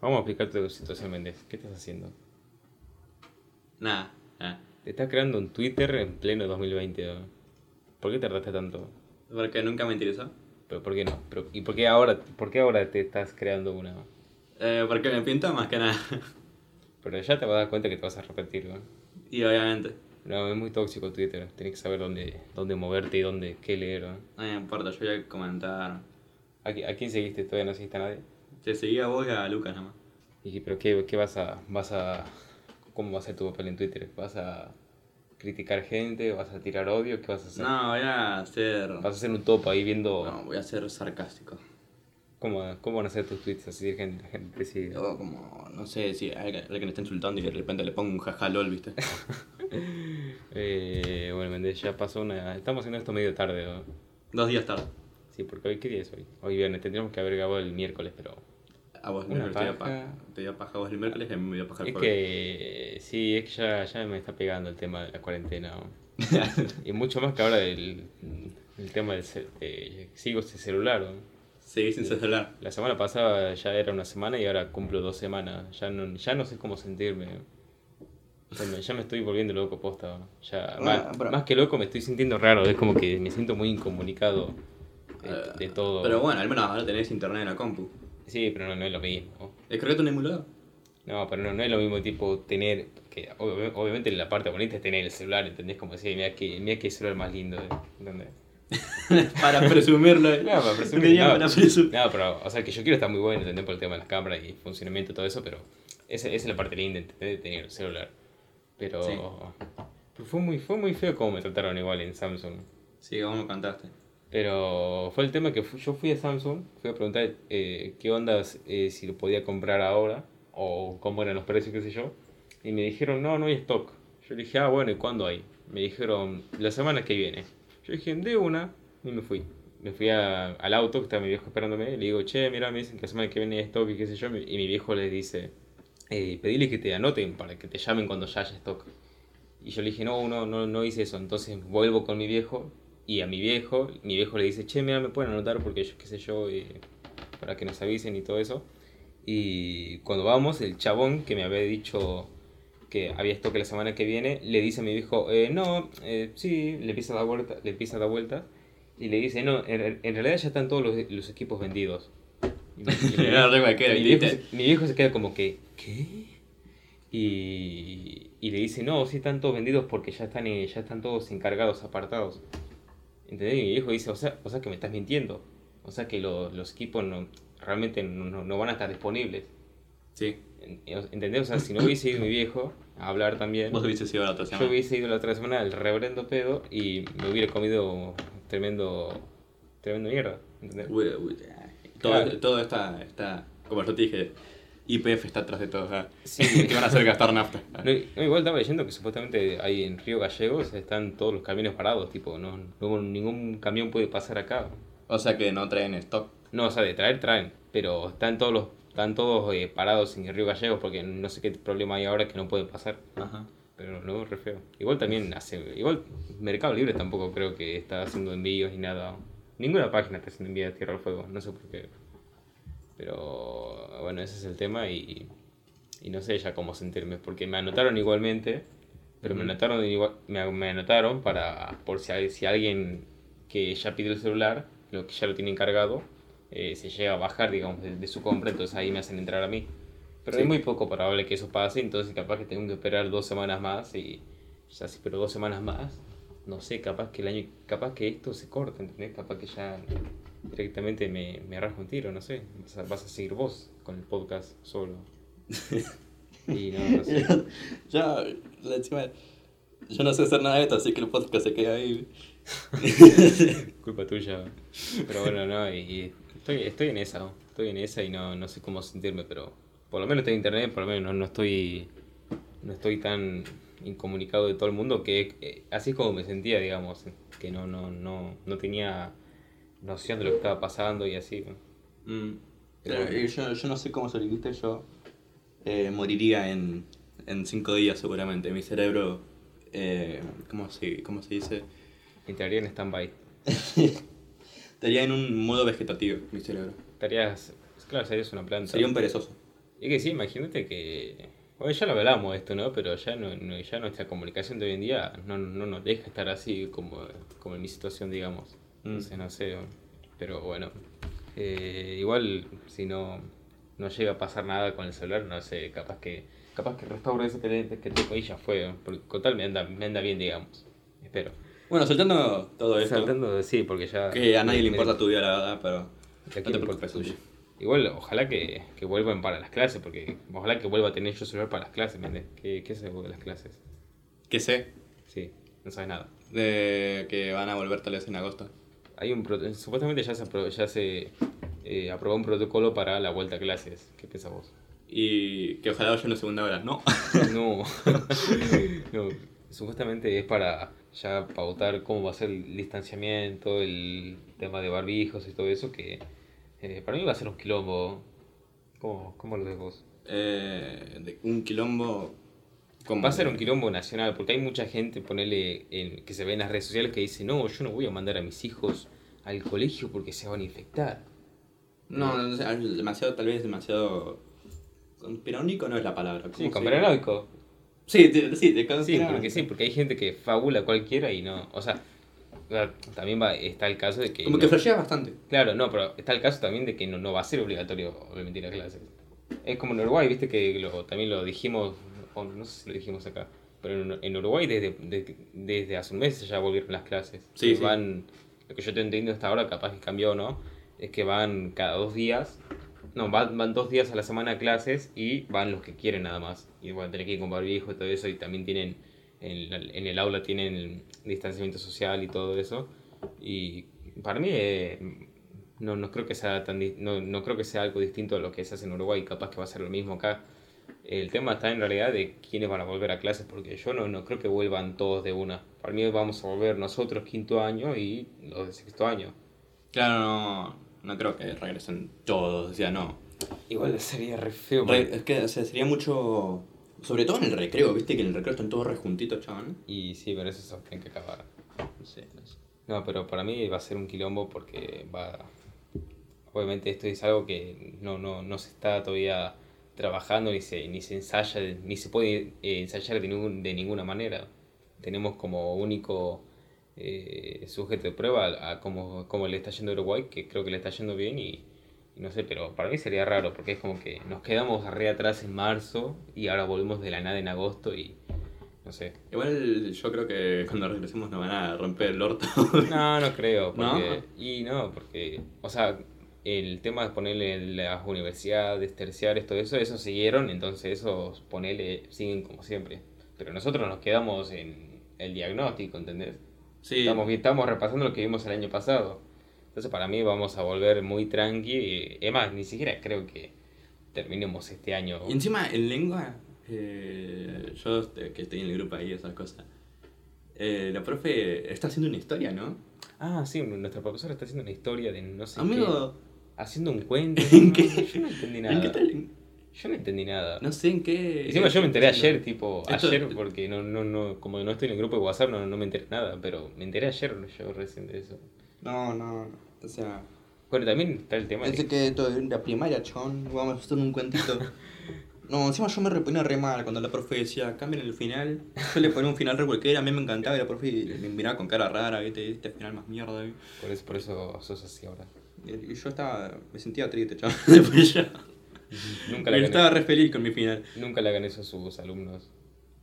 Vamos a explicar tu situación, Méndez. ¿Qué estás haciendo? Nada, nada. Te estás creando un Twitter en pleno 2020. ¿no? ¿Por qué tardaste tanto? Porque nunca me interesó. ¿Pero por qué no? Pero, ¿Y por qué, ahora, por qué ahora te estás creando una? Eh, porque me pinta más que nada. Pero ya te vas a dar cuenta que te vas a arrepentir, ¿no? y obviamente, No, es muy tóxico Twitter. Tienes que saber dónde, dónde moverte y dónde, qué leer, ¿no? no me importa, yo voy a comentar. ¿A, a quién seguiste? ¿Todavía no seguiste a nadie? Te seguía a vos y a Lucas nomás. ¿Y qué- pero qué, qué vas a, vas a... ¿Cómo va a ser tu papel en Twitter? ¿Vas a criticar gente? ¿Vas a tirar odio? ¿Qué vas a hacer? No, voy a ser. ¿Vas a hacer un top ahí viendo No, voy a ser sarcástico. cómo, cómo van a ser tus tweets? Así de gente, gente te sigue. Yo como, no sé, si alguien me está insultando y de repente le pongo un jaja lol, ¿viste? Eh, bueno, Méndez, ya pasó una... Estamos haciendo esto medio tarde, ¿no? Dos días tarde. Sí, porque hoy, ¿qué día es hoy? Hoy viernes, tendríamos que haber grabado el miércoles, pero... A vos Una miércoles te dio paja. paja. Te dio paja a vos el miércoles y a mí me dio paja el Es que... Sí, es que ya, ya me está pegando el tema de la cuarentena. Y mucho más que ahora el, el tema del... sigo este celular, ¿no? Seguí sin celular. La semana pasada ya era una semana y ahora cumplo dos semanas. Ya no, ya no sé cómo sentirme. Ya me, ya me estoy volviendo loco posta. Ya, Bueno, más, pero- más que loco me estoy sintiendo raro. Es como que me siento muy incomunicado de, de todo. Pero bueno, al menos ahora tenés internet en la compu. Sí, pero no, no es lo mismo. Descargate un emulador. No, pero no, no es lo mismo tipo tener... que ob- Obviamente la parte bonita es tener el celular, ¿entendés? Como decir, mira que, mira qué celular más lindo, ¿eh? ¿entendés? para presumirlo. No, para presumir, Un día no. para presumir. No, pero, o sea, que yo quiero estar muy bueno, ¿entendés? Por el tema de las cámaras y funcionamiento y todo eso, pero esa, esa es la parte linda, ¿entendés? De tener el celular. Pero, Sí. pero fue, muy, fue muy feo como me trataron igual en Samsung. Sí, vos me contaste. Pero fue el tema que fu- yo fui a Samsung, fui a preguntar eh, qué ondas, eh, si lo podía comprar ahora, o cómo eran los precios, qué sé yo. Y me dijeron, no, no hay stock. Yo le dije, ah, bueno, ¿y cuándo hay? Me dijeron, la semana que viene. Yo dije, de una, y me fui. Me fui a- al auto, que estaba mi viejo esperándome, le digo, che, mira, me dicen que la semana que viene hay stock y qué sé yo. Y mi viejo le dice, eh, pedile que te anoten para que te llamen cuando ya haya stock. Y yo le dije, no, no, no, no hice eso. Entonces vuelvo con mi viejo y a mi viejo, mi viejo le dice, che, mira, me pueden anotar porque yo, qué sé yo, eh, para que nos avisen y todo eso. Y cuando vamos, el chabón que me había dicho que había esto que la semana que viene, le dice a mi viejo, eh, no, eh, sí, le empieza a dar vuelta, le empieza a dar vueltas y le dice, no, en, en realidad ya están todos los, los equipos vendidos. Y mi- y mi cualquiera, mi viejo, se, mi viejo se queda como que, ¿qué? Y, y le dice, no, sí están todos vendidos porque ya están, eh, ya están todos encargados, apartados. ¿Entendés? Y mi viejo dice, o sea, o sea que me estás mintiendo. O sea que lo- los equipos no, realmente no, no van a estar disponibles. Sí. En- ¿Entendés? O sea, si no hubiese ido mi viejo a hablar también, Vos hubiese sido la otra yo semana. hubiese ido la otra semana al reverendo pedo y me hubiera comido tremendo, tremendo mierda. ¿Entendés? Uy, uy, todo, Claro. todo está, está, como yo te dije, IPF está atrás de todo. ah. Sí. Te van a hacer gastar nafta. No, igual estaba leyendo que supuestamente ahí en Río Gallegos están todos los camiones parados, tipo, no, no ningún camión puede pasar acá. O sea que no traen stock. No, o sea, de traer traen, pero están todos los están todos eh, parados en Río Gallegos porque no sé qué problema hay ahora que no pueden pasar. Ajá. Pero veo re feo. Igual también hace. Igual Mercado Libre tampoco creo que está haciendo envíos ni nada. Ninguna página está haciendo envíos de Tierra del Fuego, no sé por qué. Pero bueno, ese es el tema y, y no sé ya cómo sentirme. Porque me anotaron igualmente, pero me anotaron igual, me, me anotaron para por si, si alguien que ya pidió el celular, lo que ya lo tiene encargado, eh, se llega a bajar, digamos, de, de su compra, entonces ahí me hacen entrar a mí. Pero Sí. es muy poco probable que eso pase, entonces capaz que tengo que esperar dos semanas más y ya si pero dos semanas más, no sé, capaz que el año, capaz que esto se corta, ¿entendés? Capaz que ya directamente me, me un tiro, no sé, vas a, vas a seguir vos con el podcast solo. Y no, no sé. Yo, la encima, yo no sé hacer nada de esto, así que el podcast se queda ahí. culpa tuya. Pero bueno, no, y, y estoy, estoy en esa, ¿no? estoy en esa y no, no sé cómo sentirme, pero por lo menos tengo internet, por lo menos no, no estoy no estoy tan incomunicado de todo el mundo que eh, así es como me sentía, digamos, que no, no, no, no tenía noción de lo que estaba pasando y así. ¿no? Mm. Pero- Pero yo, yo no sé cómo sobreviviste, yo eh, moriría en, en cinco días seguramente. Mi cerebro, eh, ¿cómo, se, ¿cómo se dice? Entraría en stand-by. Estaría en un modo vegetativo, mi cerebro. Estarías, claro, serías una planta. Sería un perezoso. Y que sí, imagínate que. Bueno, ya lo hablamos esto, ¿no? Pero ya, no, no- ya nuestra comunicación de hoy en día no, no nos deja estar así como, como en mi situación, digamos. Mm. Entonces, no sé. Pero bueno. Eh, igual, si no, no llega a pasar nada con el celular, no sé, capaz que capaz que restauro ese que, que tengo y ya fue. Porque con tal me anda, me anda bien, digamos. Espero. Bueno, soltando todo esto, Saltando, sí, porque ya. que a nadie le importa tu vida, la verdad, pero ¿A no te preocupes? Sushi. Igual, ojalá que, que vuelvan para las clases, porque ojalá que vuelva a tener yo celular para las clases, ¿me? ¿Qué, qué se de las clases? ¿Qué sé? Sí, no sabes nada. De que van a volver tal vez en agosto. Hay un supuestamente ya se, apro- ya se eh, aprobó un protocolo para la vuelta a clases. ¿Qué piensas vos? Y que ojalá vaya una segunda hora, ¿no? No. no. Supuestamente es para ya pautar cómo va a ser el distanciamiento, el tema de barbijos y todo eso, que eh, para mí va a ser un quilombo. ¿Cómo, cómo lo ves vos? Eh, un quilombo. Como- Va a ser un quilombo nacional, porque hay mucha gente, ponele, en, que se ve en las redes sociales que dice, no, yo no voy a mandar a mis hijos al colegio porque se van a infectar. No, no sé, demasiado, tal vez demasiado. Conspiranoico no es la palabra. ¿cómo Sí, conspiranoico. Sí, te- sí, de Sí, porque sí, porque hay gente que fabula cualquiera y no, o sea, también va, está el caso de que... Como no- que flashea bastante. Claro, no, pero está el caso también de que no, no va a ser obligatorio, obviamente, ir a clases. Es como en Uruguay, viste que lo, también lo dijimos, no sé si lo dijimos acá, pero en, Uruguay desde, de- desde hace un mes ya volvieron las clases. Sí, sí. Van, lo que yo te entiendo hasta ahora, capaz que cambió no, es que van cada dos días, no, van, van dos días a la semana a clases y van los que quieren nada más. Y van a tener que ir con barbijo y todo eso, y también tienen, en, en el aula tienen distanciamiento social y todo eso. Y para mí eh, no, no creo que sea tan no, no creo que sea algo distinto a lo que se hace en Uruguay, capaz que va a ser lo mismo acá. El tema está en realidad de quiénes van a volver a clases, porque yo no, no creo que vuelvan todos de una. Para mí vamos a volver nosotros quinto año y los de sexto año. Claro, no, no creo que regresen todos, o sea, no. Igual sería re feo. Re- es que o sea, sería mucho. Sobre todo en el recreo, viste que en el recreo están todos re juntitos, chaval. Y sí, pero eso se tiene que acabar. No sé, no sé. No, pero para mí va a ser un quilombo porque va... Obviamente esto es algo que no, no, no se está todavía trabajando ni se, ni se ensaya, ni se puede eh, ensayar de, ningún- de ninguna manera. Tenemos como único eh, sujeto de prueba a, a cómo, cómo le está yendo a Uruguay, que creo que le está yendo bien y, y no sé, pero para mí sería raro porque es como que nos quedamos re atrás en marzo y ahora volvemos de la nada en agosto y no sé. Igual yo creo que cuando regresemos nos van a romper el orto. No, no creo. ¿No? Porque, Y no, porque, o sea, el tema de ponerle las universidades terciarias, todo eso, eso siguieron, entonces esos ponele siguen como siempre. Pero nosotros nos quedamos en el diagnóstico, ¿entendés? sí, Estamos, estamos repasando lo que vimos el año pasado. Entonces para mí vamos a volver muy tranqui. y- Es más, ni siquiera creo que terminemos este año. Y encima en lengua, eh, yo este, que estoy en el grupo ahí, esas cosas. eh, la profe está haciendo una historia, ¿no? Ah, sí, nuestra profesora está haciendo una historia de no sé Amigo, qué. Haciendo un cuento. ¿En no, qué? Yo no entendí nada. ¿en qué tal? Yo no entendí nada. No sé en qué. Encima yo me enteré ayer, tipo, Esto- ayer, porque no, no, no, como no estoy en el grupo de WhatsApp, no, no me enteré nada, pero me enteré ayer yo recién de eso. No, no, no. O sea. Bueno, también está el tema Es de de que todo en la primaria, chon, vamos a hacer un cuentito. No, encima yo me reponía re mal cuando la profe decía, cambien el final. Yo le ponía un final re cualquiera, a mí me encantaba y la profe me miraba con cara rara, ¿viste? Este final más mierda. ¿viste? por eso, por eso sos así ahora. Y yo estaba, me sentía triste, chaval. Después ya. Nunca le Yo hagan, estaba re feliz con mi final. nunca le hagan eso a sus alumnos.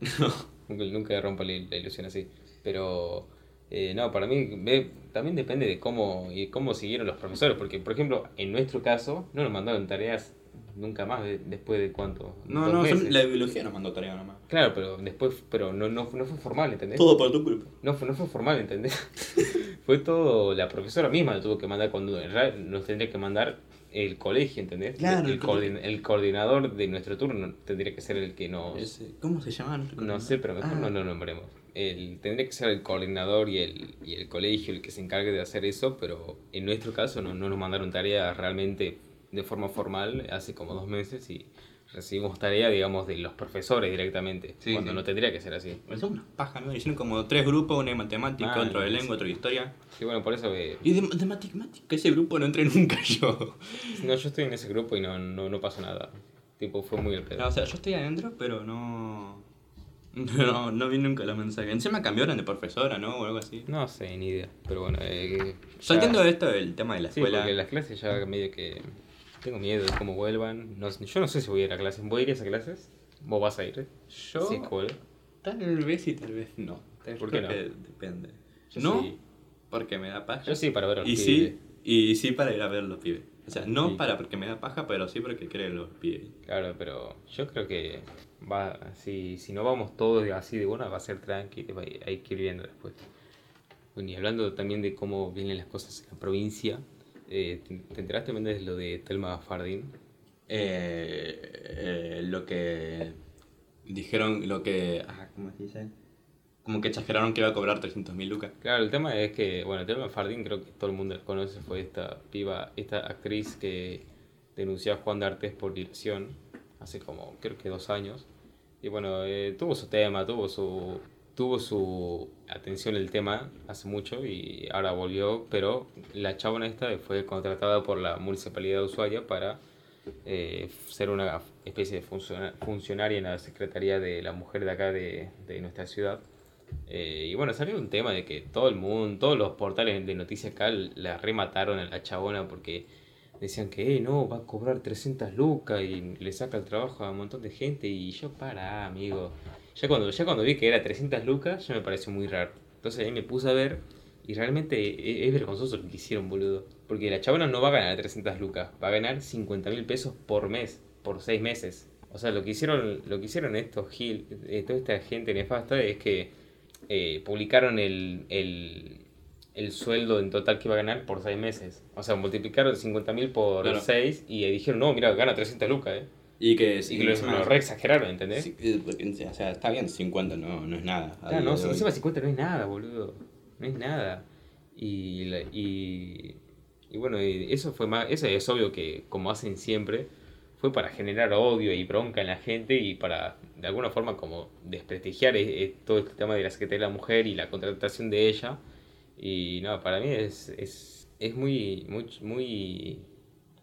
Nunca, nunca le rompa la, la ilusión así. Pero, eh, no, para mí ve- también depende de cómo, y cómo siguieron los profesores, porque, por ejemplo, en nuestro caso, no nos mandaron tareas nunca más de- después de cuánto. No, no, meses. la biología nos mandó tarea nomás. Claro, pero después, pero no, no, no fue formal, ¿entendés? Todo por tu culpa. No fue, no fue formal, ¿entendés? fue todo, la profesora misma lo tuvo que mandar cuando en realidad nos tendría que mandar el colegio, ¿entendés? Claro, el, coordin- el coordinador de nuestro turno tendría que ser el que nos... Ese- ¿Cómo se llama? No sé, pero mejor Ah. no lo nombremos. El, tendría que ser el coordinador y el, y el colegio el que se encargue de hacer eso, pero en nuestro caso no, no nos mandaron tarea realmente de forma formal hace como dos meses y recibimos tarea, digamos, de los profesores directamente, Sí, cuando sí. no tendría que ser así. Me son unas pajas, ¿no? Hicieron como tres grupos, uno de matemática, Ah, otro de sí. lengua, otro de historia. Sí, bueno, por eso que... Y de, de matemática, ese grupo no entré nunca yo. No, yo estoy en ese grupo y no, no, no pasó nada. Tipo, fue muy el pedo. No, o sea, yo estoy adentro, pero no. No, no vi nunca los mensajes. Encima cambiaron de profesora, ¿no? O algo así. No sé, ni idea. Pero bueno, eh, Yo ya- entiendo esto del tema de la Sí, escuela. porque las clases ya medio que. Tengo miedo de cómo vuelvan. No, yo no sé si voy a ir a clases. ¿Voy a ir a esas clases? ¿Vos vas a ir? Yo. Sí, cool. Tal vez y tal vez no. ¿Por qué no? depende. Yo no, sí. porque me da paja. Yo sí, para ver a los Y pibes. sí, y sí para ir a ver los pibes. O sea, no Sí. para porque me da paja, pero sí porque creen los pibes. Claro, pero yo creo que va si, si no vamos todos así de buena, va a ser tranqui, hay que ir viendo después. Bueno, y hablando también de cómo vienen las cosas en la provincia, eh, ¿te, te enteraste también de lo de Telma Fardín? Eh, eh, lo que dijeron, lo que. Ah, ¿Cómo se dice? Como que exageraron que iba a cobrar 300.000 lucas. Claro, el tema es que, bueno, Telma Fardín creo que todo el mundo la conoce, fue esta piba, esta actriz que denunció a Juan D'Artes por violación hace como, creo que dos años. Y bueno, eh, tuvo su tema, tuvo su, tuvo su atención el tema hace mucho y ahora volvió, pero la chabona esta fue contratada por la Municipalidad de Ushuaia para eh, ser una especie de funciona- funcionaria en la Secretaría de la Mujer de acá de, de nuestra ciudad. Eh, y bueno, salió un tema de que todo el mundo, todos los portales de noticias acá la remataron a la chabona porque decían que, eh, no, va a cobrar 300 lucas y le saca el trabajo a un montón de gente. Y yo, para, amigo. Ya cuando, ya cuando vi que era 300 lucas, ya me pareció muy raro. Entonces ahí me puse a ver y realmente e- es vergonzoso lo que hicieron, boludo. Porque la chabona no va a ganar 300 lucas, va a ganar 50 mil pesos por mes, por 6 meses. O sea, lo que hicieron, lo que hicieron estos gil, eh, toda esta gente nefasta es que eh, publicaron el, el, el sueldo en total que iba a ganar por 6 meses. O sea, multiplicaron 50 mil por Claro. 6 y dijeron, no, mira, gana 300 lucas, ¿eh? Y que, Y que lo, lo re exageraron, ¿entendés? Sí, eh, porque, o sea, está bien, 50 no, no es nada. Claro, no, si encima 50 no es nada, boludo. No es nada. Y, y, y bueno, eso fue más, eso es obvio que como hacen siempre, fue para generar odio y bronca en la gente y para de alguna forma como desprestigiar eh, eh, todo este tema de la Secretaría de la Mujer y la contratación de ella. Y no, para mí es, es, es muy, muy, muy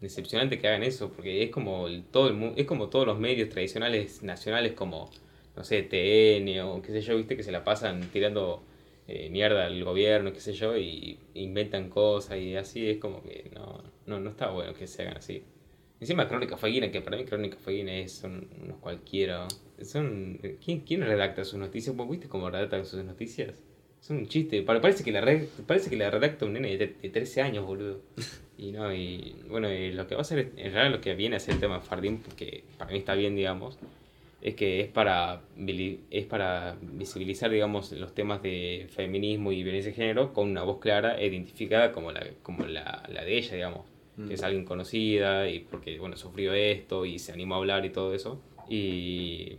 decepcionante que hagan eso, porque es como el, todo el es como todos los medios tradicionales nacionales como, no sé, TN o qué sé yo, viste, que se la pasan tirando eh, mierda al gobierno, qué sé yo, y inventan cosas y así es como que no, no, no está bueno que se hagan así. Encima Crónica Faguina, que para mí Crónica Faguina es, son unos cualquiera. Son, ¿quién, ¿Quién redacta sus noticias? ¿Vos viste cómo redactan sus noticias? Son un chiste. Pare- Parece que la, re- parece que la redacta un nene de, de 13 años, boludo. Y no, y bueno, y lo que va a hacer, es- en realidad lo que viene a ser el tema de Fardín, que para mí está bien, digamos, es que es para, es para visibilizar, digamos, los temas de feminismo y violencia de género con una voz clara e identificada como la, como la, la de ella, digamos. Que es alguien conocida y porque, bueno, sufrió esto y se animó a hablar y todo eso. Y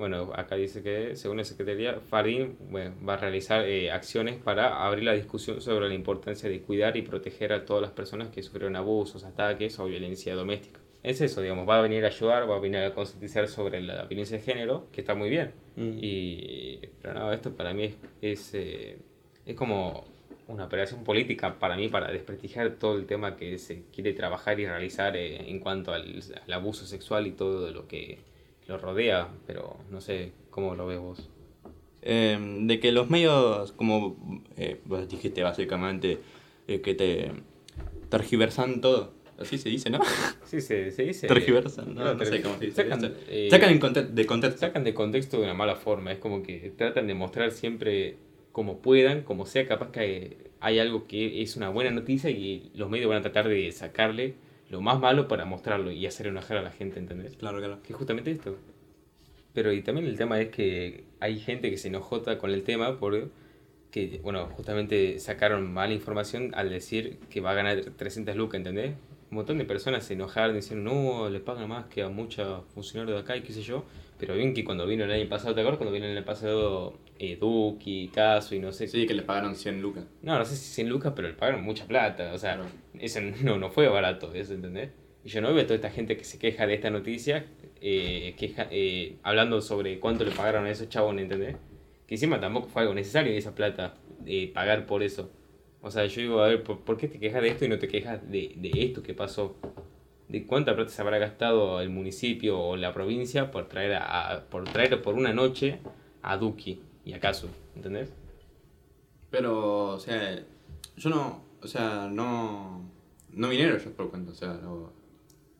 bueno, acá dice que, según la Secretaría, Fardín bueno, va a realizar eh, acciones para abrir la discusión sobre la importancia de cuidar y proteger a todas las personas que sufrieron abusos, ataques o violencia doméstica. Es eso, digamos, va a venir a ayudar, va a venir a concientizar sobre la violencia de género, que está muy bien. Mm. Y, pero no, esto para mí es, es, eh, es como una operación política para mí para desprestigiar todo el tema que se quiere trabajar y realizar eh, en cuanto al, al abuso sexual y todo lo que lo rodea, pero no sé cómo lo ves vos. Eh, de que los medios, como eh, vos dijiste básicamente, eh, que te tergiversan todo. Así se dice, ¿no? Sí, se, se dice... tergiversan, no, no, no sé ter- cómo se dice. sacan, conte- de contexto. sacan de contexto de una mala forma. Es como que tratan de mostrar siempre como puedan, como sea, capaz que hay algo que es una buena noticia y los medios van a tratar de sacarle lo más malo para mostrarlo y hacer enojar a la gente, ¿entendés? Claro, claro. Que es justamente esto. Pero y también el tema es que hay gente que se enojota con el tema por que, bueno, justamente sacaron mala información al decir que va a ganar 300 lucas, ¿entendés? Un montón de personas se enojaron diciendo, no, le pagan más que a muchos funcionarios de acá y qué sé yo. Pero bien que cuando vino el año pasado, ¿te acuerdas? Cuando vino el año pasado eh, Duki, Caso y no sé Sí, que le pagaron 100 lucas. no, no sé si 100 lucas, pero le pagaron mucha plata. O sea, Claro. eso no, no fue barato, eso, ¿entendés? Y yo no veo a toda esta gente que se queja de esta noticia, eh, queja, eh, hablando sobre cuánto le pagaron a esos chabones, ¿entendés? Que encima tampoco fue algo necesario esa plata, eh, pagar por eso. O sea, yo digo, a ver, ¿por, por qué te quejas de esto y no te quejas de, de esto que pasó? de cuánta plata se habrá gastado el municipio o la provincia por traer a, por traer por una noche a Duki y a Kazu, ¿entendés? Pero, o sea, yo no, o sea, no, no vinieron ellos por cuenta, o sea, no,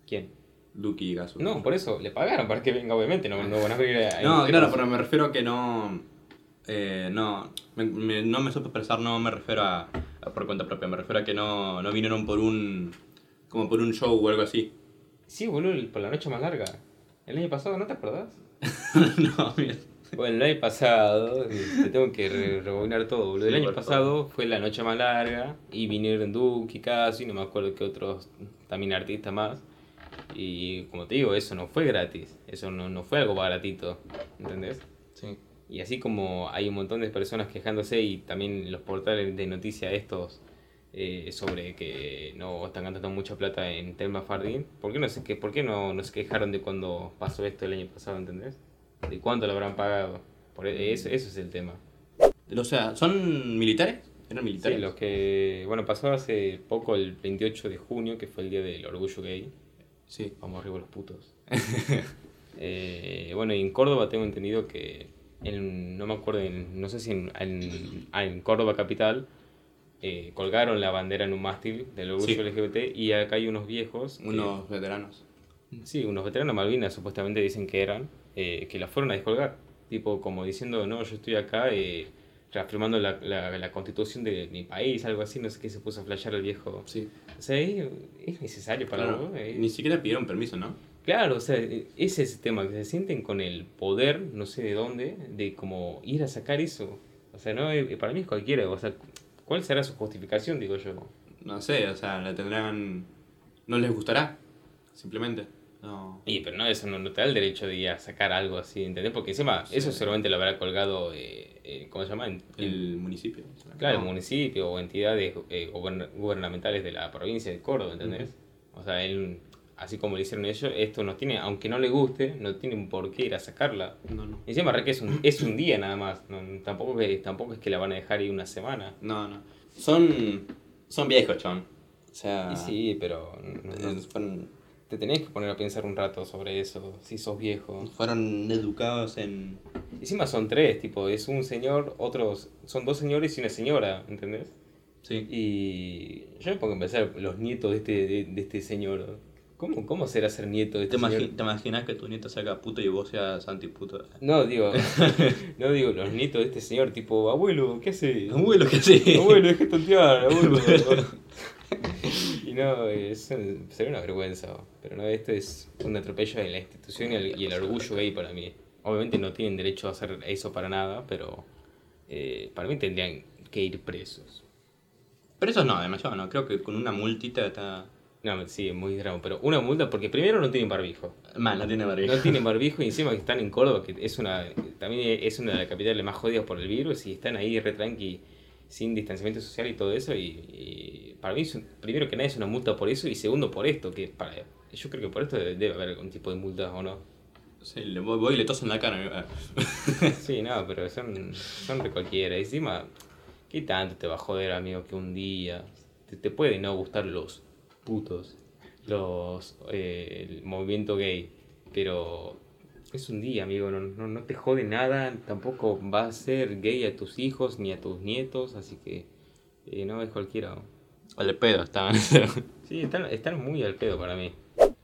¿Quién? Duki y Gasu. No, por eso, le pagaron para que venga, obviamente, no, no van a venir a... No, claro, pero me refiero a que no, eh, no, me, me- no me supe expresar, no me refiero a, a por cuenta propia, me refiero a que no, no vinieron por un, como por un show o algo así. Sí, boludo, por la noche más larga. El año pasado, ¿no te acordás? no, mira. Bueno, el año pasado, te tengo que re- rebobinar todo, boludo. El Sí, año pasado fue la noche más larga y vinieron Duki, y no me acuerdo que otros también artistas más. Y como te digo, eso no fue gratis, eso no, no fue algo baratito, ¿entendés? Sí. Y así como hay un montón de personas quejándose y también los portales de noticias estos eh, sobre que no están gastando mucha plata en Telma Fardín, ¿por qué, no se, que, ¿por qué no, no se quejaron de cuando pasó esto el año pasado, ¿entendés? ¿De cuánto lo habrán pagado? Por e- eso, eso es el tema. O sea, ¿son militares? ¿Eran Sí, militares? los que, bueno, pasó hace poco el 28 de junio, que fue el día del orgullo gay. Sí. Vamos arriba los putos. Eh, bueno, y en Córdoba tengo entendido que, en, no me acuerdo, en- no sé si en, en, ah, en Córdoba capital, eh, colgaron la bandera en un mástil del orgullo Sí. LGBT y acá hay unos viejos, que- Unos veteranos. sí, unos veteranos Malvinas supuestamente dicen que eran, eh, que la fueron a descolgar, tipo como diciendo, no, yo estoy acá eh, reafirmando la, la, la constitución de mi país, algo así, no sé qué se puso a flashear el viejo. Sí. O sea, es, es necesario para Claro. eh. Ni siquiera pidieron permiso, ¿no? Claro, o sea, ese es el tema, que se sienten con el poder, no sé de dónde, de como ir a sacar eso. O sea, no, Eh, para mí es cualquiera, o sea, ¿cuál será su justificación, digo yo? No sé, o sea, la tendrán... No les gustará, simplemente. No. Y pero no, eso no, no te da el derecho de ir a sacar algo así, ¿entendés? Porque encima, eso seguramente lo habrá colgado, eh, eh, ¿cómo se llama? En- en- El municipio. claro, el No. municipio o entidades eh, gubern- gubernamentales de la provincia de Córdoba, ¿entendés? O sea, él, así como lo hicieron ellos, esto no tiene, aunque no le guste, no tienen por qué ir a sacarla. No, encima re que es un, es un día nada más, no, tampoco, que, tampoco es que la van a dejar ahí una semana. No, no. Son... Son viejos, chon. O sea... Y sí, pero no- no- fueron, te tenés que poner a pensar un rato sobre eso, si sos viejo. fueron educados en... Encima son tres, tipo, es un señor, otros, son dos señores y una señora, ¿entendés? Sí. Y yo me pongo a pensar, los nietos de este, de, de este señor, ¿cómo, ¿cómo será ser nieto de ¿Te, este señor? imagi- ¿Te imaginas que tu nieto saca puto y vos seas antiputo? No, digo, no digo los nietos de este señor, tipo, abuelo, ¿qué hace? Abuelo, ¿qué hace? Abuelo, deja de tontear, abuelo. y no, es, sería una vergüenza. Pero no, esto es un atropello de la institución y el, y el orgullo gay para mí. Obviamente no tienen derecho a hacer eso para nada, pero eh, para mí tendrían que ir presos. Pero eso no, demasiado no. Creo que con una multita está... No, sí, es muy grave, pero una multa porque primero no tienen barbijo. Mal, no tiene barriga. No tienen barbijo y encima que están en Córdoba, que es una también es una de las capitales más jodidas por el virus y están ahí re tranqui, sin distanciamiento social y todo eso. Y, y para mí, primero que nada, es una multa por eso y segundo por esto, que para yo creo que por esto debe, debe haber algún tipo de multa o no. Sí, le voy, voy y le toso en la cara. Sí, no, pero son, son de cualquiera. Y encima, ¿qué tanto te va a joder, amigo, que un día te, te pueden no gustar los putos, los eh, el movimiento gay, pero es un día, amigo, no, no, no te jode nada, tampoco va a ser gay a tus hijos ni a tus nietos, así que eh, no es cualquiera. Al pedo estaban. Sí, están, están muy al pedo para mí.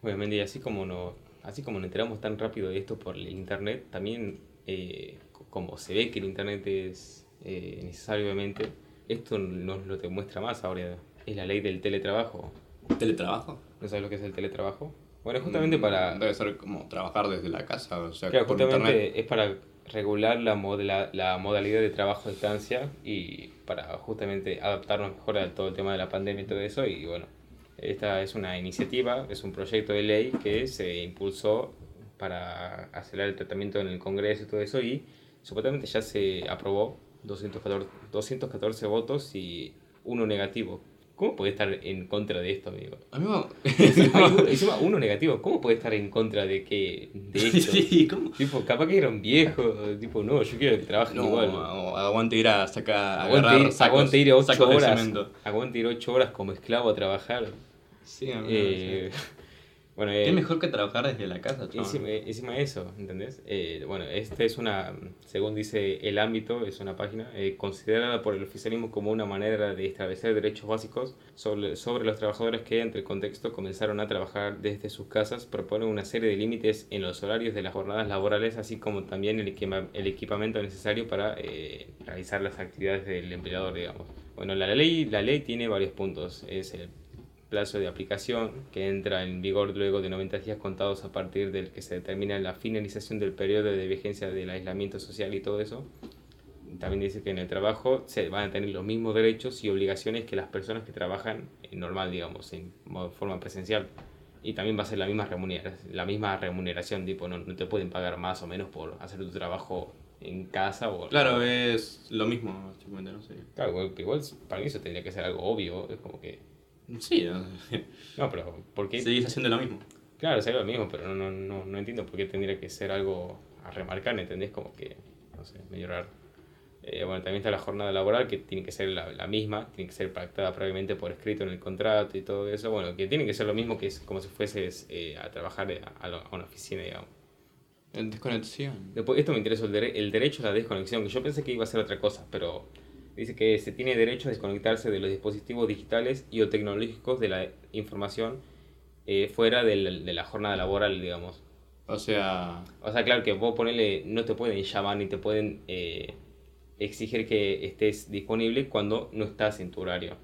Obviamente, y así como, no, así como nos enteramos tan rápido de esto por el internet, también eh, co- como se ve que el internet es eh, necesario, obviamente, esto nos lo demuestra más ahora. Es la ley del teletrabajo. ¿Teletrabajo? ¿No sabes lo que es el teletrabajo? Bueno, justamente para... Debe ser como trabajar desde la casa, o sea, Claro, por justamente internet. es para regular la, modela- la modalidad de trabajo a distancia y para justamente adaptarnos mejor a todo el tema de la pandemia y todo eso. Y bueno, esta es una iniciativa, es un proyecto de ley que se impulsó para acelerar el tratamiento en el Congreso y todo eso y supuestamente ya se aprobó 214, 214 votos y uno negativo. ¿Cómo puede estar en contra de esto, amigo? Amigo. Hay uno- encima uno negativo, ¿cómo puede estar en contra de que de esto? sí, ¿cómo? Tipo, capaz que era un viejo, tipo, no, yo quiero que trabajen No, igual. agu- aguante ir a sacar, Aguante ir, sacos, aguante ir ocho sacos de horas. cemento. Aguante ir ocho horas como esclavo a trabajar. Sí, amigo, Eh, Bueno, Qué eh, mejor que trabajar desde la casa. Encima, encima de eso, ¿entendés? Eh, bueno, este es una, según dice el ámbito, es una página eh, considerada por el oficialismo como una manera de establecer derechos básicos sobre, sobre los trabajadores que, entre el contexto, comenzaron a trabajar desde sus casas, propone una serie de límites en los horarios de las jornadas laborales, así como también el, equipa- el equipamiento necesario para eh, realizar las actividades del empleador, digamos. Bueno, la ley, la ley tiene varios puntos. Es el plazo de aplicación que entra en vigor luego de 90 días contados a partir del que se determina la finalización del periodo de vigencia del aislamiento social y todo eso. También dice que en el trabajo se van a tener los mismos derechos y obligaciones que las personas que trabajan en normal, digamos, en forma presencial. Y también va a ser la misma remuneración, la misma remuneración, tipo, no, no te pueden pagar más o menos por hacer tu trabajo en casa o... Claro, es lo mismo, no sé. Claro, igual, igual para mí eso tendría que ser algo obvio, es como que... Sí, no No, pero ¿por qué? seguís haciendo lo mismo. Claro, sería lo mismo, pero no, no, no, no entiendo por qué tendría que ser algo a remarcar, ¿entendés? Como que, no sé, medio raro. Eh, bueno, también está la jornada laboral, que tiene que ser la, la misma, tiene que ser pactada previamente por escrito en el contrato y todo eso. Bueno, que tiene que ser lo mismo que es como si fueses eh, a trabajar a, a lo- a una oficina, digamos. En desconexión. Después, esto me interesó, el, dere- el derecho a la desconexión, que yo pensé que iba a ser otra cosa, pero dice que se tiene derecho a desconectarse de los dispositivos digitales y o tecnológicos de la información eh, fuera de la jornada laboral, digamos. O sea, O sea, claro que vos ponele, no te pueden llamar ni te pueden eh, exigir que estés disponible cuando no estás en tu horario.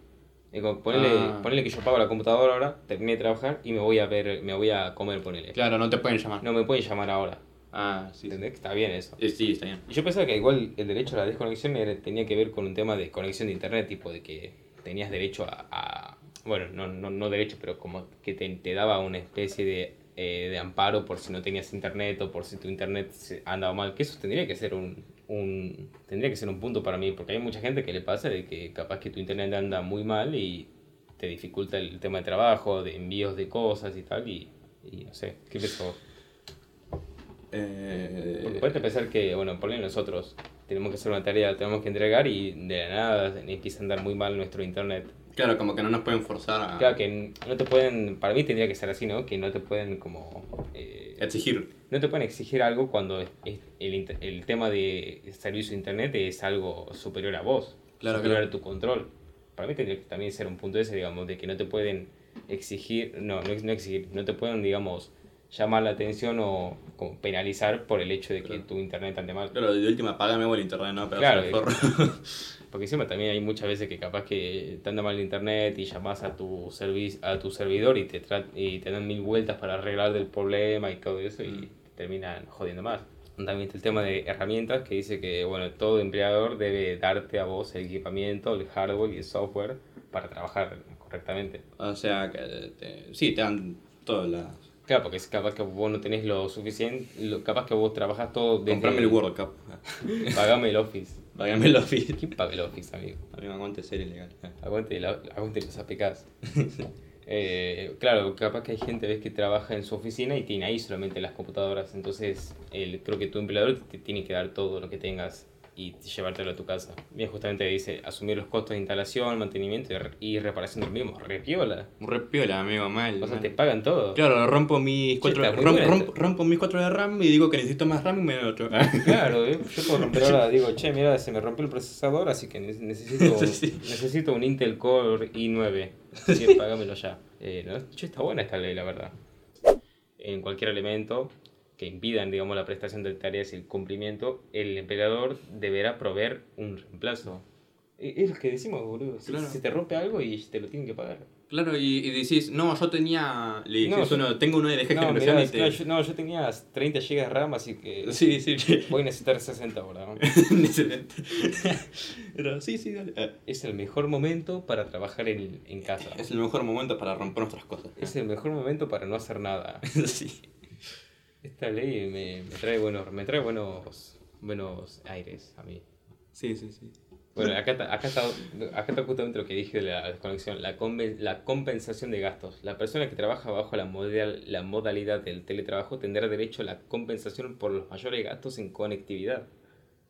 Digo, ponele, Ah. ponele que yo pago la computadora ahora, terminé de trabajar y me voy a ver, me voy a comer, ponele. claro, no te pueden llamar. No me pueden llamar ahora. Ah, sí. ¿Entendés? Que Está bien eso. Eh, sí, está bien. Y yo pensaba que igual el derecho a la desconexión era- tenía que ver con un tema de conexión de internet, tipo de que tenías derecho a, a- bueno, no, no, no derecho, pero como que te, te daba una especie de, eh, de amparo por si no tenías internet o por si tu internet andaba mal, que eso tendría que ser un, un tendría que ser un punto para mí, porque hay mucha gente que le pasa de que capaz que tu internet anda muy mal y te dificulta el tema de trabajo, de envíos de cosas y tal, y, y no sé, ¿qué pensó? Eh, Porque puedes pensar que, bueno, por nosotros tenemos que hacer una tarea, tenemos que entregar y de la nada empieza a andar muy mal nuestro internet. Claro, como que no nos pueden forzar a Claro que no te pueden, para mí tendría que ser así, ¿no? Que no te pueden como... eh, exigir. no te pueden exigir algo cuando es- es- el, el tema de servicio de internet es algo superior a vos, Claro, superior claro. a tu control. Para mí tendría que también ser un punto ese, digamos, de que no te pueden exigir, no, no exigir, no te pueden, digamos, llamar la atención o como penalizar por el hecho de que Claro. tu internet ande mal. Claro, de última, págame el internet, no, pero Claro. Porque encima también hay muchas veces que capaz que te anda mal el internet y llamas a tu servis a tu servidor y te tra- y te dan mil vueltas para arreglar el problema y todo eso y Mm. terminan jodiendo más. También está el tema de herramientas que dice que bueno, todo empleador debe darte a vos el equipamiento, el hardware y el software para trabajar correctamente. o sea, que te- sí, te dan todas las... Claro, porque es capaz que vos no tenés lo suficiente, lo- capaz que vos trabajás todo desde... Comprame el World Cup. Pagame el Office. Págame el Office. ¿Quién paga el Office, amigo? A mí me aguante ser ilegal. Aguante, la, aguante los APKs. Eh, claro, capaz que hay gente ves que trabaja en su oficina y tiene ahí solamente las computadoras. Entonces, el, creo que tu empleador te tiene que dar todo lo que tengas y llevártelo a tu casa. Bien, justamente dice asumir los costos de instalación, mantenimiento y, re- y reparación del mismo. Repiola. Un re piola, amigo, mal. O sea, mal. te pagan todo. Claro, rompo mis cuatro, rom- buena rom- esta. rompo mis 4 de RAM y digo que necesito más RAM y me doy otro. Claro, eh, yo puedo romper ahora, digo, che, mira, se me rompió el procesador, así que ne- necesito, Sí. necesito un Intel Core i9. Así que pagámelo ya. Eh, ¿no? Che, está buena esta ley, la verdad. En cualquier elemento que impidan, digamos, la prestación de tareas y el cumplimiento, el empleador deberá proveer un reemplazo. E- Es lo que decimos, boludo. Si Claro. se te rompe algo y te lo tienen que pagar. Claro, y, y decís, no, yo tenía. Le No, yo- uno, tengo uno de LG No, generación mirá, y te. claro, yo, no, yo tenía 30 GB de RAM, así que Sí, sí. voy a necesitar 60 ahora. Pero sí, sí, dale. Eh, Es el mejor momento para trabajar en, en casa. Es el mejor momento para romper nuestras cosas. Es el mejor momento para no hacer nada. sí. Esta ley me, me trae buenos, me trae buenos, buenos aires a mí. Sí, sí, sí. Bueno, acá está, acá está, acá está justamente lo que dije de la desconexión, la, conven- la compensación de gastos. La persona que trabaja bajo la, modal- la modalidad del teletrabajo tendrá derecho a la compensación por los mayores gastos en conectividad.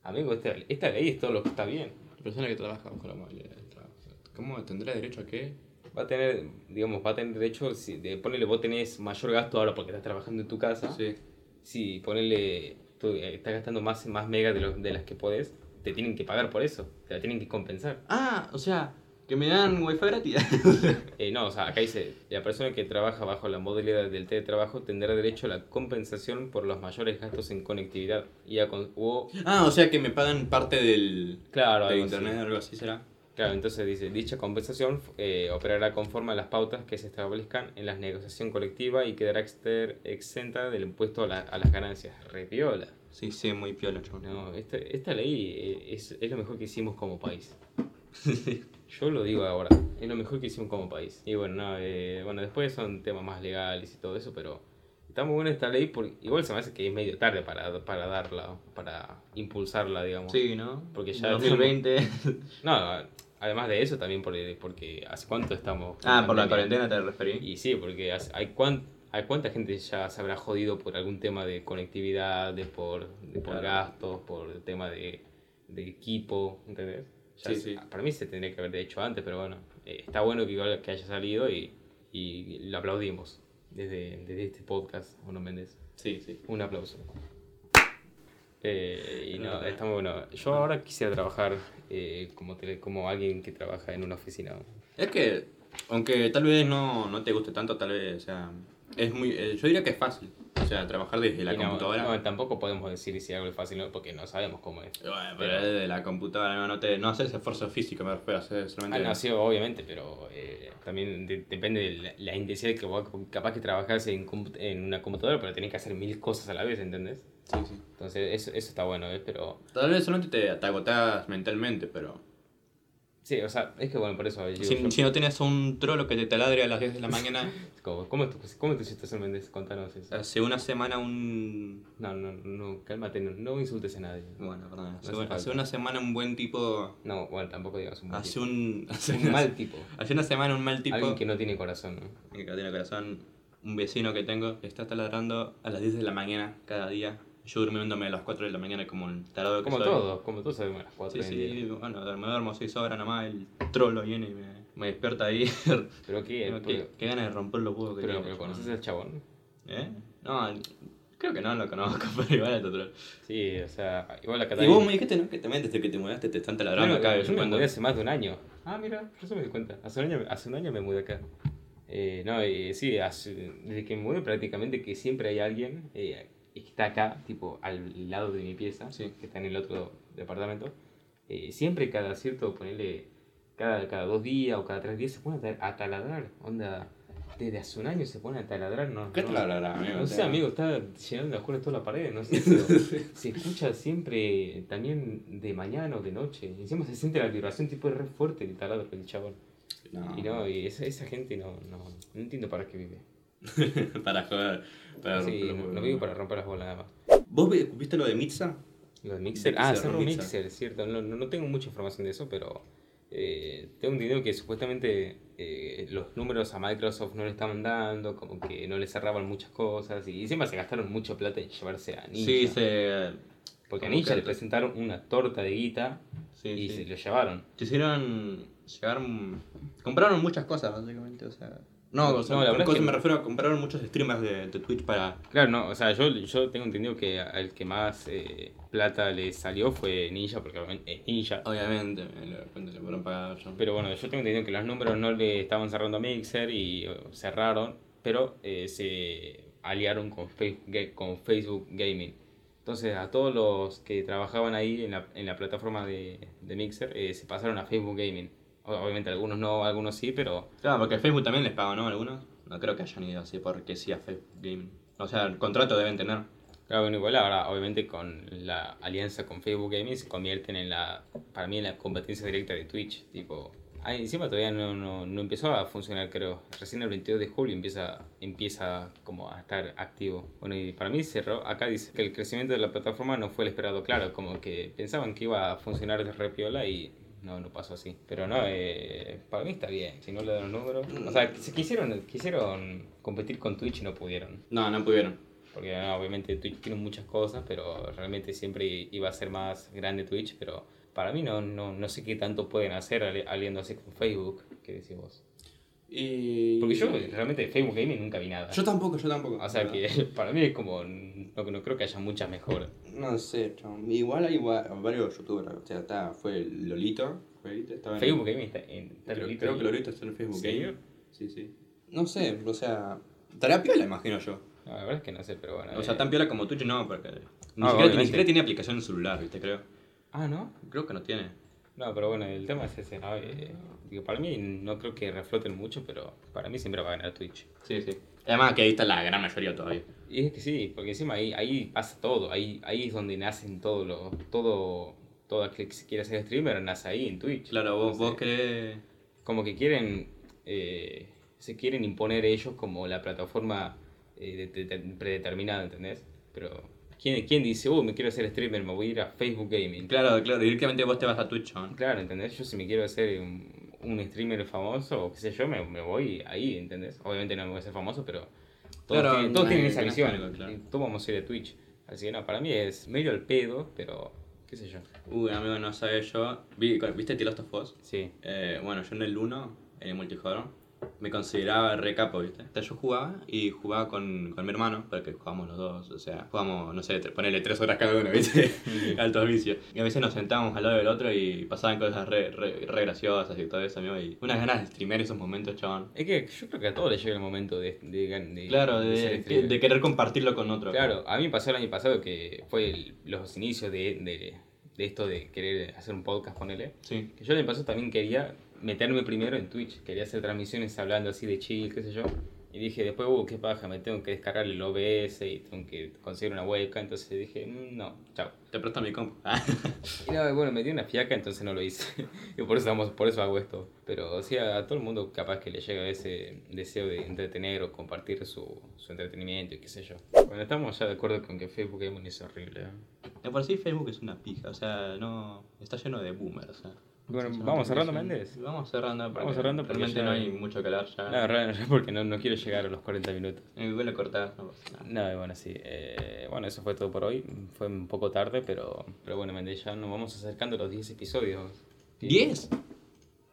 Amigo, esta, esta ley es todo lo que está bien. La persona que trabaja bajo la modalidad del trabajo. ¿Cómo tendrá derecho a qué? Va a tener, digamos, va a tener derecho, si de, ponele, vos tenés mayor gasto ahora porque estás trabajando en tu casa. Sí. Si ponele, tú eh, estás gastando más, más megas de, lo- de las que podés, te tienen que pagar por eso, te la tienen que compensar. Ah, o sea, que me dan wifi gratis. Eh, no, o sea, acá dice, la persona que trabaja bajo la modalidad del teletrabajo tendrá derecho a la compensación por los mayores gastos en conectividad y a con- o, ah, o sea que me pagan parte del claro, de algo así. internet o algo así será. Claro, entonces dice, dicha compensación eh, operará conforme a las pautas que se establezcan en la negociación colectiva y quedará exter- exenta del impuesto a, la- a las ganancias. Repiola. Sí, sí, muy piola. No, esta, esta ley eh, es, es lo mejor que hicimos como país. Yo lo digo ahora, es lo mejor que hicimos como país. Y bueno, no, eh, bueno, después son temas más legales y todo eso, pero está muy buena esta ley, porque igual se me hace que es medio tarde para, para darla, para impulsarla, digamos. Sí, ¿no? Porque ya 2020. No, además de eso también porque, porque hace cuánto estamos... ah, por la cuarentena te referí. Y sí, porque hace- hay, cuán, hay cuánta gente ya se habrá jodido por algún tema de conectividad, de por, de por Claro. gastos, por el tema de, de equipo, ¿entendés? Ya Sí, sí. Para mí se tendría que haber hecho antes, pero bueno, eh, está bueno que, igual que haya salido y, y lo aplaudimos desde, desde este podcast, Uno Méndez. Sí, sí. Un aplauso. Eh, y no, está muy bueno. Yo ahora quisiera trabajar eh, como, tele- como alguien que trabaja en una oficina. Es que, aunque tal vez no, no te guste tanto, tal vez, o sea, es muy, eh, yo diría que es fácil. O sea, trabajar desde la no, computadora. no, tampoco podemos decir si algo es fácil ¿no? porque no sabemos cómo es. Bueno, pero desde la computadora no, no, te, no haces esfuerzo físico, me refiero a hacer Ah, solamente... no, sí, obviamente, pero eh, también de- depende de la, la intensidad que vos capaz que trabajás en, en una computadora, pero tenés que hacer mil cosas a la vez, ¿entendés? Sí, sí. Entonces, eso, eso está bueno, ¿eh? Pero, Tal vez solamente te, te agotás mentalmente, pero... sí, o sea, es que bueno, por eso Si, yo- si no tienes un trolo que te taladre a las 10 de la mañana, ¿Cómo, cómo, es tu, ¿Cómo es tu situación, Méndez? Contanos eso. hace una semana un... No, no, no, cálmate, no, no insultes a nadie. Bueno, perdón. Hace, hace una semana un buen tipo... No, bueno, tampoco digas un mal Hace tipo. un... Hace Un mal tipo. hace una semana un mal tipo... Alguien que no tiene corazón, ¿no? que tiene corazón, un vecino que tengo que está taladrando a las 10 de la mañana cada día. Yo durmiéndome a las 4 de la mañana como un tarado que Como soy. todos, como todos a las 4 Sí, sí, bueno, me duermo 6 horas nomás, el trolo viene y me, me despierta ahí. Pero qué, pero, qué, qué ganas de romper los huevos que pero, pero conoces al chabón. ¿Eh? No, creo que no lo conozco, pero igual es otro. Sí, o sea, igual acá Y también- vos me dijiste, ¿no? Que también desde que te mudaste te están taladrando acá. yo yo me mudé hace más de un año. Ah, mira, por eso me di cuenta. Hace un año, hace un año me mudé acá. Eh, no, eh, sí, hace- desde que me mudé prácticamente que siempre hay alguien eh, que está acá, tipo al lado de mi pieza, Sí. que está en el otro departamento. Eh, siempre cada cierto, ponerle, cada, cada dos días o cada tres días se pone a ta- a taladrar. Onda, desde hace un año se pone a taladrar, ¿no? ¿Qué no, taladrará, amigo? No sé, amigo, está llenando de oscuras toda la pared, no sé, se escucha siempre también de mañana o de noche. Encima se siente la vibración tipo de re fuerte el taladro del chabón. No. Y no, y esa, esa gente no, no, no entiendo para qué vive. para joder. Para Sí, romper los no vivo para romper las bolas nada más. ¿Vos vi- viste lo de Mitza? Lo de Mixer, ah, cerró Mixer. Mixer, cierto. No, no, tengo mucha información de eso, pero eh, tengo entendido que supuestamente eh, los números a Microsoft no le estaban dando, como que no le cerraban muchas cosas y encima se gastaron mucho plata en llevarse a Ninja. Sí, se... Porque a Ninja le presentaron una torta de guita Sí, y sí. se lo llevaron. Te hicieron llegar... Compraron muchas cosas, básicamente, o sea... No, o sea, No, la verdad es que- me refiero a compraron muchos streamers de, de Twitch para... Claro, no, o sea, yo, yo tengo entendido que al que más eh, plata le salió fue Ninja, porque obviamente es Ninja. Obviamente, le fueron pagar yo. Pero bueno, yo tengo entendido que los números no le estaban cerrando a Mixer y cerraron, pero eh, se aliaron con Facebook, Ga- con Facebook Gaming. Entonces a todos los que trabajaban ahí en la, en la plataforma de, de Mixer eh, se pasaron a Facebook Gaming. Obviamente algunos no, algunos sí, pero Claro, porque Facebook también les paga, ¿no? Algunos. No creo que hayan ido así porque sí a Facebook Gaming. O sea, el contrato deben tener. Claro, bueno, igual ahora obviamente con la alianza con Facebook Gaming se convierten en la, para mí en la competencia directa de Twitch, tipo, ah, encima todavía no, no, no empezó a funcionar creo, recién el 22 de julio empieza, empieza como a estar activo. Bueno, y para mí cerró, acá dice que el crecimiento de la plataforma no fue el esperado, claro, como que pensaban que iba a funcionar de repiola y no, no pasó así. Pero no, eh, para mí está bien, si no le dan los números. O sea, se quisieron, quisieron competir con Twitch y no pudieron. No, no pudieron. Porque no, obviamente Twitch tiene muchas cosas, pero realmente siempre iba a ser más grande Twitch, pero para mí no, no, no sé qué tanto pueden hacer ali- aliándose con Facebook, ¿qué decís vos? Y... Porque yo realmente de Facebook Gaming nunca vi nada. Yo tampoco, yo tampoco. O sea que para mí es como. No, no creo que haya muchas mejoras. No sé. Igual hay varios youtubers. O sea, está, fue el Lolito. estaba en- Facebook Gaming está en. Está Creo, Lolito creo que Lolito está en Facebook ¿En serio? Gaming. Sí, sí. No sé, o sea. Estaría piola, imagino yo. No, la verdad es que no sé, pero bueno. O sea, eh. tan piola como Twitch no, porque. Ni, Ah, siquiera, ni siquiera tiene aplicación en celular, ¿viste? Creo. Ah, ¿no? Creo que no tiene. No, pero bueno, el tema es ese, ¿no? Eh, digo, para mí no creo que refloten mucho, pero para mí siempre va a ganar Twitch. Sí, sí. Además que ahí está la gran mayoría todavía. Y es que sí, porque encima ahí, ahí pasa todo, ahí, ahí es donde nacen todo lo, todo, todo aquel que quiere ser streamer nace ahí en Twitch. Claro, vos, vos querés. Como que quieren, eh, se quieren imponer ellos como la plataforma eh, de- de- de- predeterminada, ¿entendés? Pero, ¿quién, ¿quién dice, uh, me quiero hacer streamer, me voy a ir a Facebook Gaming? Claro, claro, directamente vos te vas a Twitch, ¿no? Claro, ¿entendés? Yo si me quiero hacer un, un streamer famoso o qué sé yo, me, me voy ahí, ¿entendés? Obviamente no me voy a ser famoso, pero todos, Claro, tienen, todos no tienen esa visión. algo, claro. Todos vamos a ir de Twitch. Así que no, para mí es medio al pedo, pero qué sé yo. Uy, amigo, no sabes yo. Vi- ¿Viste The Last of Us? Sí. Eh, bueno, yo en el 1, en el multijugador, me consideraba re capo, ¿viste? Sea, yo jugaba y jugaba con, con mi hermano, porque jugábamos los dos, o sea, jugábamos, no sé, ponerle tres horas cada uno, ¿viste? Altos vicios. Y a veces nos sentábamos al lado del otro y pasaban cosas re, re, re graciosas y todo eso, amigo. Y unas ganas de streamear esos momentos, chabón. Es que yo creo que a todos les llega el momento de, de, de- Claro, de de, querer compartirlo con otro. Claro, a mí me pasó el año pasado que fue el- los inicios de, de, de esto de querer hacer un podcast, ponele. Sí. Que yo el año pasado también quería meterme primero en Twitch, quería hacer transmisiones hablando así de chill, qué sé yo. Y dije, después, uh, qué paja, me tengo que descargar el OBS y tengo que conseguir una webcam. Entonces dije, "Mm, no, chao. Te presto mi compu. Y no, bueno, me dio una fiaca, entonces no lo hice. y por eso, vamos, por eso hago esto. Pero sí, a todo el mundo capaz que le llega ese deseo de entretener o compartir su, su entretenimiento y qué sé yo. Bueno, estamos ya de acuerdo con que Facebook es horrible. ¿eh? De por sí Facebook es una pija, o sea, no. Está lleno de boomers, o sea. Bueno, ¿vamos cerrando, Méndez? Vamos cerrando, porque Vamos cerrando porque realmente ya- no hay mucho que hablar ya. No, realmente porque no, no quiero llegar a los 40 minutos. En Google lo cortás, no pasa nada. No, bueno, sí. eh, bueno, eso fue todo por hoy. Fue un poco tarde, pero, pero bueno, Méndez, ya nos vamos acercando a los 10 episodios. ¿Diez?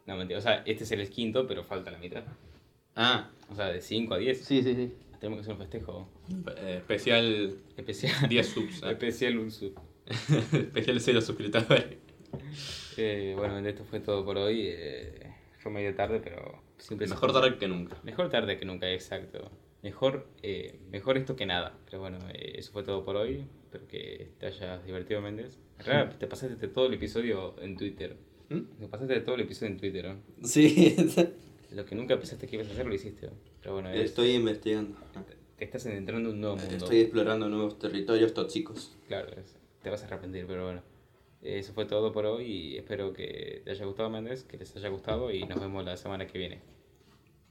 No, mentira. O sea, este es el quinto, pero falta la mitad. Ah, O sea, de 5 a 10. sí, sí, sí. Tenemos que hacer un festejo Eh, especial especial. 10 subs. ¿eh? especial un sub. especial 0 suscriptores. Eh, bueno, esto fue todo por hoy. Eh, fue medio tarde, pero siempre Mejor tarde que nunca. Mejor tarde que nunca, exacto. Mejor, eh, mejor esto que nada. Pero bueno, eh, eso fue todo por hoy. Espero que te hayas divertido, Méndez. Realidad, te pasaste todo el episodio en Twitter. ¿Mm? Te pasaste todo el episodio en Twitter, ¿no? Sí, Lo que nunca pensaste que ibas a hacer, lo hiciste. Pero bueno, es- estoy investigando. te estás entrando en un nuevo mundo. Estoy explorando nuevos territorios tóxicos. Claro, es- te vas a arrepentir, pero bueno. Eso fue todo por hoy y espero que te haya gustado, Méndez, que les haya gustado y nos vemos la semana que viene.